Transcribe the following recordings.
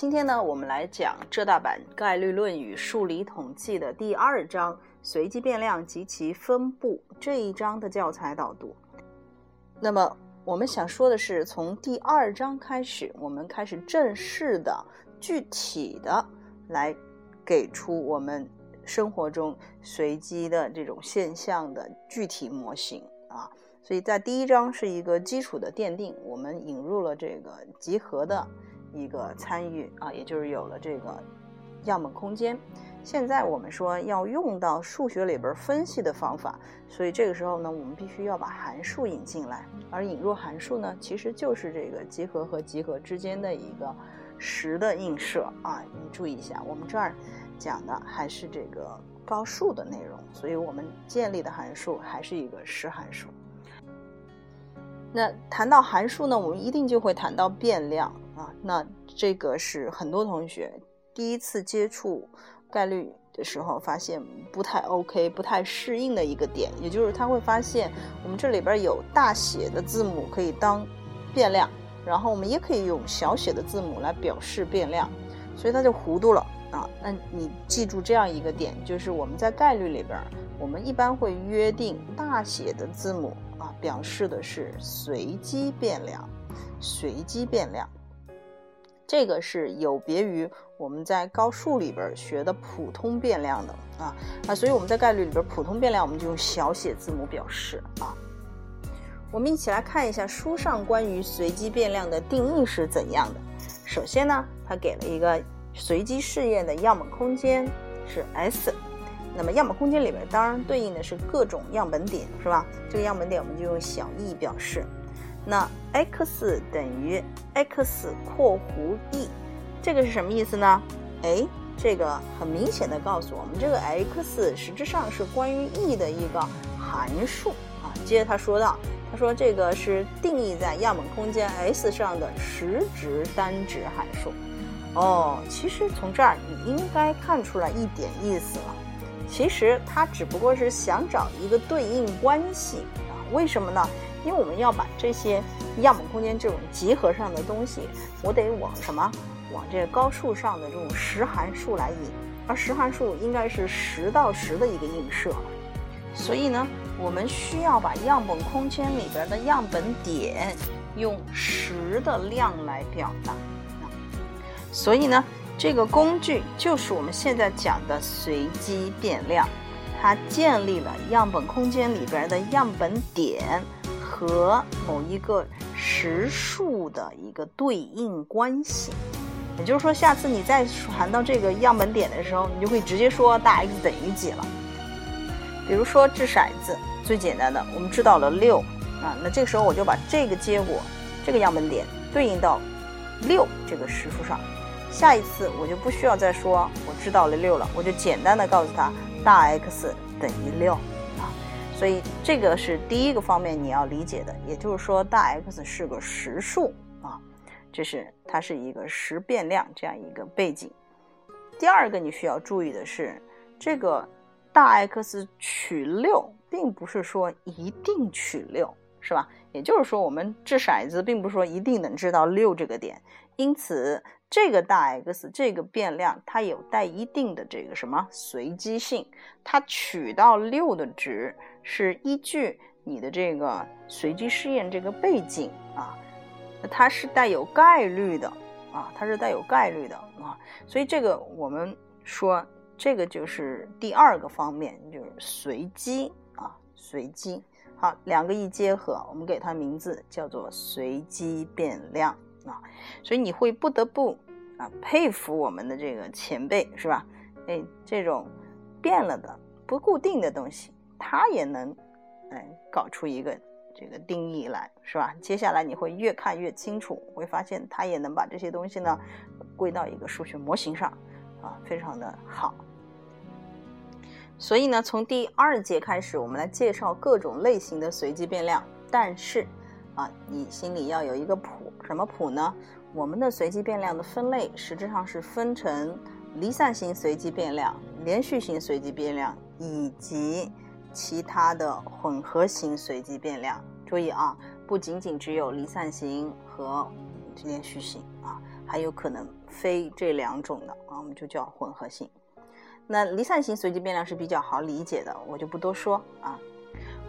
今天呢，我们来讲浙大版概率论与数理统计的第二章随机变量及其分布这一章的教材导读。那么，我们想说的是，从第二章开始，我们开始正式的、具体的来给出我们生活中随机的这种现象的具体模型啊。所以在第一章是一个基础的奠定，我们引入了这个集合的一个参与啊，也就是有了这个样本空间。现在我们说要用到数学里边分析的方法，所以这个时候呢，我们必须要把函数引进来。而引入函数呢，其实就是这个集合和集合之间的一个实的映射啊。你注意一下，我们这儿讲的还是这个高数的内容，所以我们建立的函数还是一个实函数。那谈到函数呢，我们一定就会谈到变量啊。那这个是很多同学第一次接触概率的时候发现不太 OK、不太适应的一个点，也就是他会发现我们这里边有大写的字母可以当变量，然后我们也可以用小写的字母来表示变量，所以他就糊涂了啊。那你记住这样一个点，就是我们在概率里边，我们一般会约定大写的字母。啊，表示的是随机变量，随机变量，这个是有别于我们在高数里边学的普通变量的啊啊，所以我们在概率里边普通变量我们就用小写字母表示啊。我们一起来看一下书上关于随机变量的定义是怎样的。首先呢，它给了一个随机试验的样本空间是 S。那么样本空间里边当然对应的是各种样本点，是吧？这个样本点我们就用小 e 表示。那 x 等于 x 括弧 e，这个是什么意思呢？哎，这个很明显的告诉我们，这个 x 实质上是关于 e 的一个函数啊。接着他说到，他说这个是定义在样本空间 S 上的实值单值函数。哦，其实从这儿你应该看出来一点意思了。其实它只不过是想找一个对应关系啊？为什么呢？因为我们要把这些样本空间这种集合上的东西，我得往什么？往这个高数上的这种实函数来引，而实函数应该是十到十的一个映射。所以呢，我们需要把样本空间里边的样本点用十的量来表达。所以呢。这个工具就是我们现在讲的随机变量，它建立了样本空间里边的样本点和某一个实数的一个对应关系。也就是说，下次你再传到这个样本点的时候，你就会直接说大 X 等于几了。比如说掷骰子，最简单的，我们知道了六啊，那这个时候我就把这个结果，这个样本点对应到六这个实数上。下一次我就不需要再说我知道了六了，我就简单的告诉他大 X 等于六，所以这个是第一个方面你要理解的，也就是说大 X 是个实数啊，这是它是一个实变量这样一个背景。第二个你需要注意的是，这个大 X 取六，并不是说一定取六，是吧？也就是说我们掷骰子，并不是说一定能掷到六这个点，因此。这个大 X 这个变量，它有带一定的这个什么随机性，它取到六的值是依据你的这个随机试验这个背景啊，它是带有概率的啊，它是带有概率的啊，所以这个我们说这个就是第二个方面，就是随机啊，随机。好，两个一结合，我们给它名字叫做随机变量。啊，所以你会不得不啊佩服我们的这个前辈，是吧？哎，这种变了的不固定的东西，他也能哎搞出一个这个定义来，是吧？接下来你会越看越清楚，会发现他也能把这些东西呢归到一个数学模型上，啊，非常的好。所以呢，从第二节开始，我们来介绍各种类型的随机变量，但是。啊，你心里要有一个谱，什么谱呢？我们的随机变量的分类实质上是分成离散型随机变量、连续型随机变量以及其他的混合型随机变量。注意啊，不仅仅只有离散型和连续型啊，还有可能非这两种的啊，我们就叫混合型。那离散型随机变量是比较好理解的，我就不多说啊。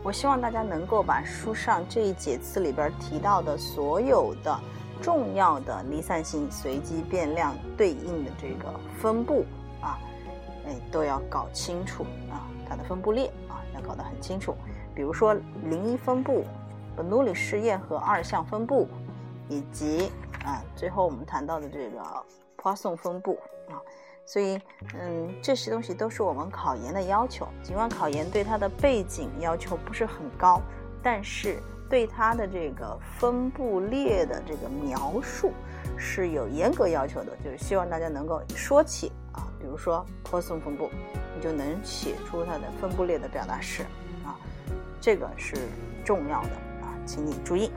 我希望大家能够把书上这一节次里边提到的所有的重要的离散性随机变量对应的这个分布啊，哎，都要搞清楚啊，它的分布列啊要搞得很清楚。比如说零一分布、本努里试验和二项分布，以及啊最后我们谈到的这个坡松分布啊。所以，嗯，这些东西都是我们考研的要求。尽管考研对它的背景要求不是很高，但是对它的这个分布列的这个描述是有严格要求的。就是希望大家能够说起，比如说坡松分布，你就能写出它的分布列的表达式啊，这个是重要的啊，请你注意。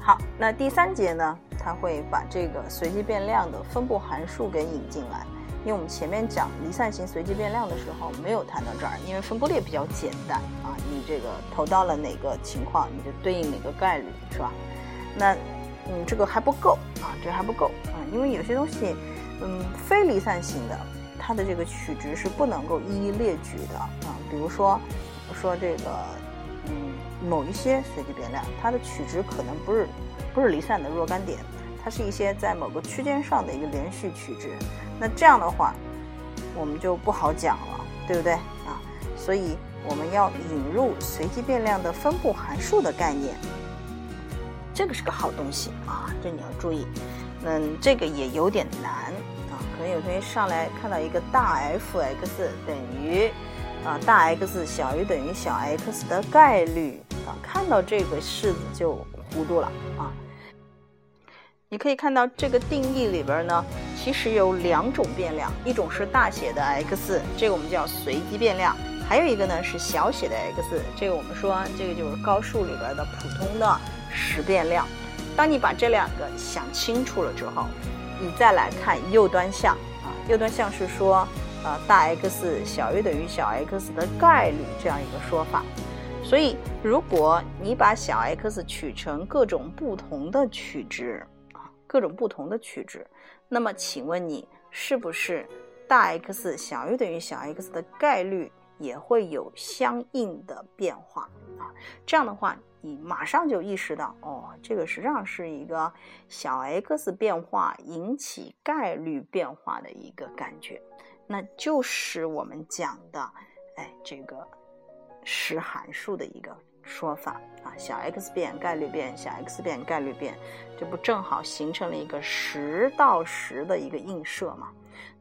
好，那第三节呢？它会把这个随机变量的分布函数给引进来，因为我们前面讲离散型随机变量的时候没有谈到这儿，因为分布列比较简单啊，你这个投到了哪个情况，你就对应哪个概率，是吧？那嗯，这个还不够啊，这还不够啊，因为有些东西，嗯，非离散型的，它的这个取值是不能够一一列举的啊，比如说说这个嗯，某一些随机变量，它的取值可能不是不是离散的若干点。它是一些在某个区间上的一个连续取值，那这样的话，我们就不好讲了，对不对啊？所以我们要引入随机变量的分布函数的概念，这个是个好东西啊，这你要注意。嗯，这个也有点难有同学上来看到一个大 f(x) 等于啊大 X 小于等于小 x 的概率啊，看到这个式子就糊涂了啊。你可以看到这个定义里边呢，其实有两种变量，一种是大写的 x，这个我们叫随机变量；还有一个呢是小写的 x，这个我们说这个就是高数里边的普通的实变量。当你把这两个想清楚了之后，你再来看右端项啊，右端项是说，呃，大 X 小于等于小 x 的概率这样一个说法。所以，如果你把小 x 取成各种不同的取值啊。各种不同的取值，那么请问你是不是大 X 小于等于小 x 的概率也会有相应的变化啊？这样的话，你马上就意识到，哦，这个实际上是一个小 x 变化引起概率变化的一个感觉，那就是我们讲的，哎，这个实函数的一个。说法啊，小 x 变概率变，小 x 变概率变，这不正好形成了一个十到十的一个映射嘛？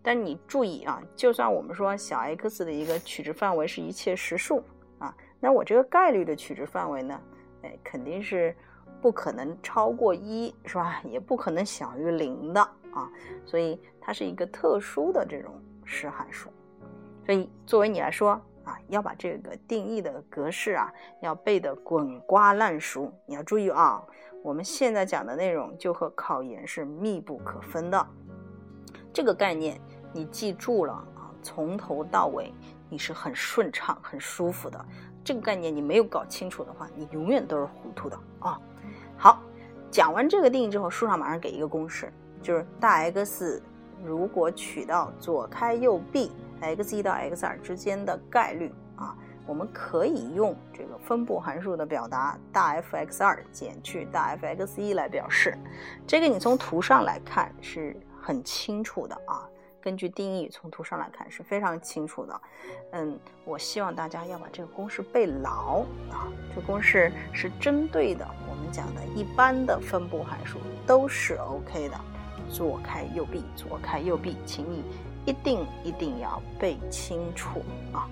但你注意啊，就算我们说小 x 的一个取值范围是一切实数啊，那我这个概率的取值范围呢，哎，肯定是不可能超过一，是吧？也不可能小于零的啊，所以它是一个特殊的这种实函数。所以作为你来说。啊，要把这个定义的格式啊，要背得滚瓜烂熟。你要注意啊，我们现在讲的内容就和考研是密不可分的。这个概念你记住了啊，从头到尾你是很顺畅、很舒服的。这个概念你没有搞清楚的话，你永远都是糊涂的啊。好，讲完这个定义之后，书上马上给一个公式，就是大 X 如果取到左开右闭。x 一到 x 二之间的概率啊，我们可以用这个分布函数的表达大 F x 二减去大 F x 一来表示。这个你从图上来看是很清楚的啊，根据定义从图上来看是非常清楚的。嗯，我希望大家要把这个公式背牢啊，这公式是针对的我们讲的一般的分布函数都是 OK 的，左开右闭，左开右闭，请你。一定一定要背清楚啊！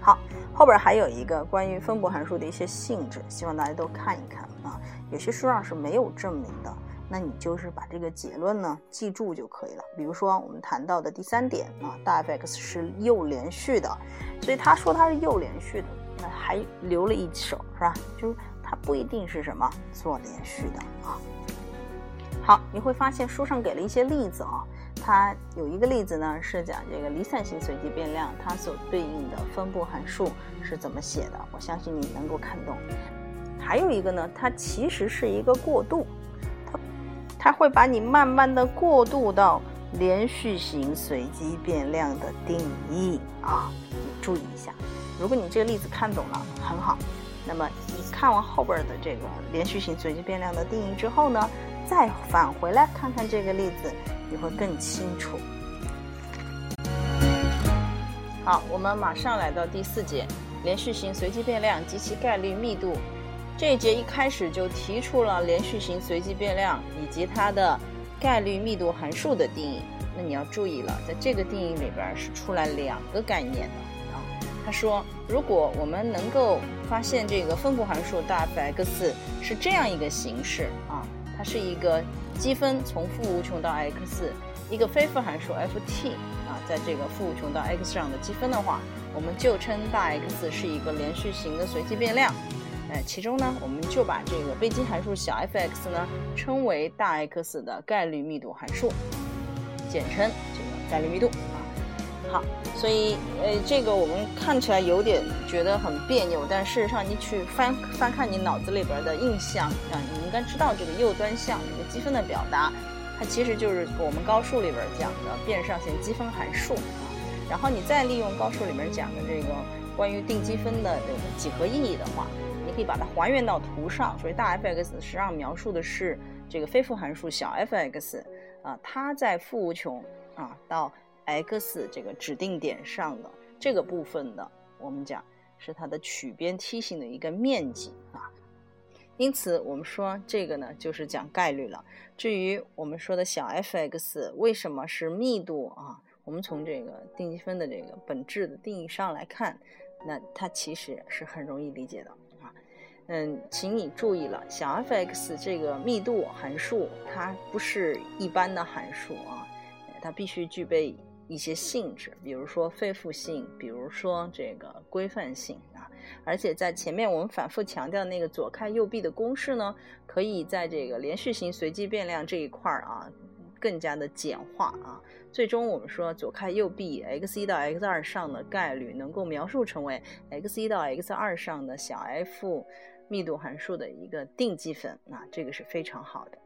好，后边还有一个关于分布函数的一些性质，希望大家都看一看啊。有些书上是没有证明的，那你就是把这个结论呢记住就可以了。比如说我们谈到的第三点啊，大 F(x) 是右连续的，所以他说它是右连续的，那还留了一手是吧？就是它不一定是什么做连续的啊。好，你会发现书上给了一些例子啊。它有一个例子呢，是讲这个离散型随机变量，它所对应的分布函数是怎么写的。我相信你能够看懂。还有一个呢，它其实是一个过渡，它会把你慢慢的过渡到连续型随机变量的定义啊，你注意一下。如果你这个例子看懂了，很好。那么你看完后边的这个连续型随机变量的定义之后呢，再返回来看看这个例子，你会更清楚。好，我们马上来到第四节，连续型随机变量及其概率密度。这一节一开始就提出了连续型随机变量以及它的概率密度函数的定义。那你要注意了，在这个定义里边是出来两个概念的啊。他说，如果我们能够发现这个分布函数大 F x 是这样一个形式啊，它是一个积分从负无穷到 x，一个非负函数 f(t) 啊，在这个负无穷到 x 上的积分的话，我们就称大 X 是一个连续型的随机变量。哎，其中呢，我们就把这个被积函数小 f(x) 呢称为大 X 的概率密度函数，简称这个概率密度啊。好，所以呃，这个我们看起来有点觉得很别扭，但事实上你去翻翻看你脑子里边的印象啊，你应该知道这个右端项这个积分的表达。它其实就是我们高数里边讲的变上限积分函数啊，然后你再利用高数里面讲的这个关于定积分的这个几何意义的话，你可以把它还原到图上。所以大 f(x) 实际上描述的是这个非负函数小 f(x) 啊，它在负无穷啊到 x 这个指定点上的这个部分的，我们讲是它的曲边梯形的一个面积啊。因此，我们说这个呢，就是讲概率了。至于我们说的小 f(x) 为什么是密度啊？我们从这个定积分的这个本质的定义上来看，那它其实是很容易理解的啊。嗯，请你注意了，小 f(x) 这个密度函数，它不是一般的函数啊，它必须具备。一些性质，比如说非负性，比如说这个规范性啊，而且在前面我们反复强调那个左开右闭的公式呢，可以在这个连续型随机变量这一块儿啊，更加的简化啊，最终我们说左开右闭 x 一到 x 二上的概率能够描述成为 x 一到 x 二上的小 f 密度函数的一个定积分啊，这个是非常好的。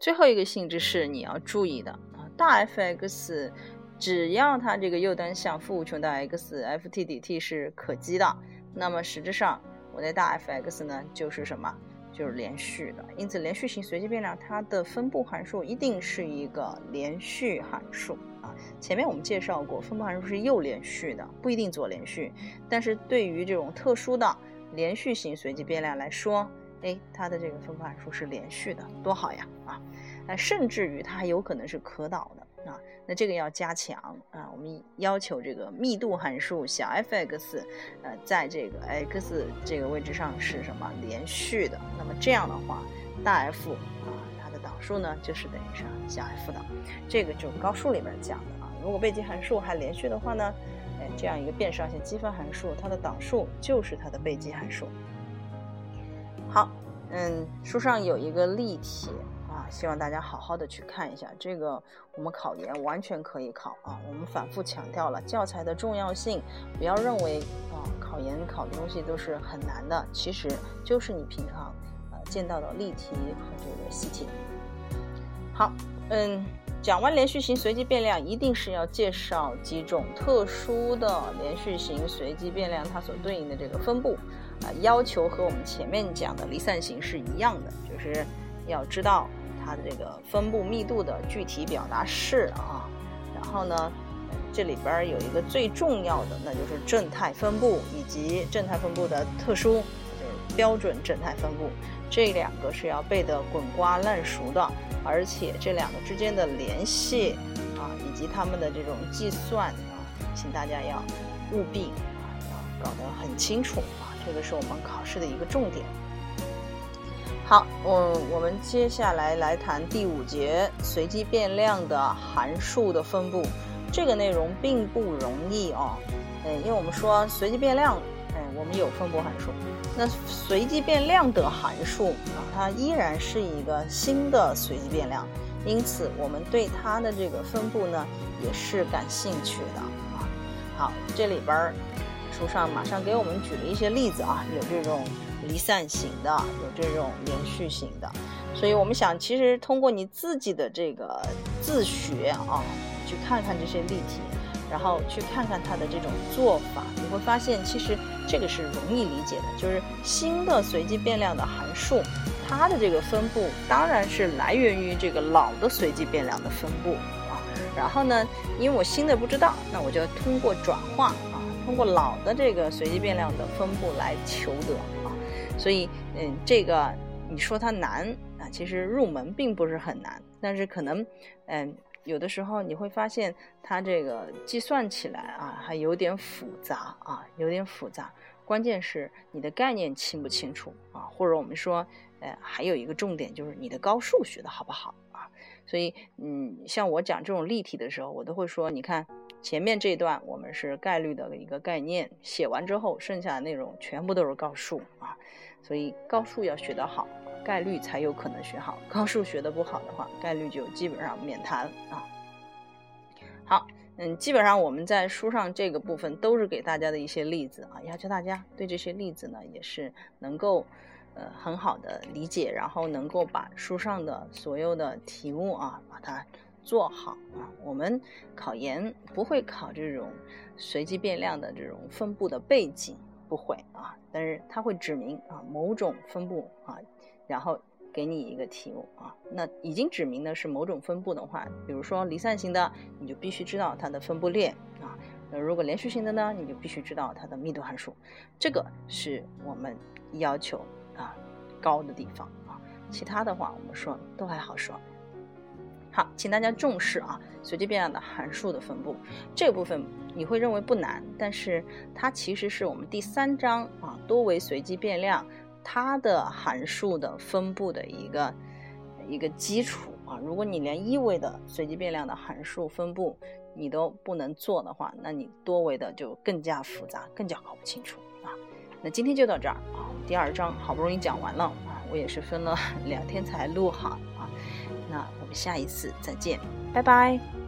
最后一个性质是你要注意的啊，大 f(x) 只要它这个右端项负无穷到 x，f(t) dt 是可积的，那么实质上我的大 f(x) 呢就是什么？就是连续的。因此，连续型随机变量它的分布函数一定是一个连续函数啊。前面我们介绍过，分布函数是右连续的，不一定左连续。但是对于这种特殊的连续型随机变量来说，哎，它的这个分布函数是连续的，多好呀啊！呃，甚至于它还有可能是可导的啊。那这个要加强啊，我们要求这个密度函数小 f(x)，呃，在这个 x 这个位置上是什么连续的？那么这样的话，大 F 啊，它的导数呢就是等于是小 f 的。这个就高数里面讲的啊。如果被积函数还连续的话呢，哎，这样一个变上限积分函数，它的导数就是它的被积函数。好，嗯，书上有一个例题，希望大家好好的去看一下。这个我们考研完全可以考啊。我们反复强调了教材的重要性，不要认为啊考研考的东西都是很难的，其实就是你平常呃见到的例题和这个习题。好，嗯，讲完连续型随机变量，一定是要介绍几种特殊的连续型随机变量它所对应的这个分布。啊，要求和我们前面讲的离散型是一样的，就是要知道它的这个分布密度的具体表达式啊。然后呢，这里边有一个最重要的，那就是正态分布以及正态分布的特殊，就是标准正态分布。这两个是要背得滚瓜烂熟的，而且这两个之间的联系啊，以及它们的这种计算啊，请大家要务必啊，要搞得很清楚啊。这个是我们考试的一个重点。好，我我们接下来来谈第五节随机变量的函数的分布。这个内容并不容易哦，嗯，因为我们说随机变量，哎，我们有分布函数，那随机变量的函数啊，它依然是一个新的随机变量，因此我们对它的这个分布呢也是感兴趣的啊。好，这里边儿。书上马上给我们举了一些例子啊，有这种离散型的，有这种连续型的。所以我们想，其实通过你自己的这个自学啊，去看看这些例题，然后去看看它的这种做法，你会发现其实这个是容易理解的。就是新的随机变量的函数，它的这个分布当然是来源于这个老的随机变量的分布啊。然后呢，因为我新的不知道，那我就通过转化啊，通过老的这个随机变量的分布来求得。所以，嗯，这个你说它难啊。其实入门并不是很难，但是可能，嗯，有的时候你会发现它这个计算起来啊，还有点复杂啊，有点复杂。关键是你的概念清不清楚啊，或者我们说，呃，还有一个重点就是你的高数学的好不好啊。所以，嗯，像我讲这种例题的时候，我都会说，你看前面这段我们是概率的一个概念，写完之后，剩下的内容全部都是高数啊。所以高数要学得好。概率才有可能学好，高数学得不好的话，概率就基本上免谈啊。好，嗯，基本上我们在书上这个部分都是给大家的一些例子啊，要求大家对这些例子呢也是能够呃很好的理解，然后能够把书上的所有的题目啊把它做好啊。我们考研不会考这种随机变量的这种分布的背景，不会啊，但是它会指明啊某种分布啊。然后给你一个题目啊，那已经指明的是某种分布的话，比如说离散型的，你就必须知道它的分布链啊。那如果连续型的呢，你就必须知道它的密度函数。这个是我们要求啊高的地方啊。其他的话，我们说都还好说。好，请大家重视啊，随机变量的函数的分布这部分，你会认为不难，但是它其实是我们第三章啊多维随机变量。它的函数的分布的一个一个基础啊，如果你连一维的随机变量的函数分布你都不能做的话，那你多维的就更加复杂，更加搞不清楚啊。那今天就到这儿啊，第二章好不容易讲完了啊，我也是分了两天才录好啊。那下一次再见，拜拜。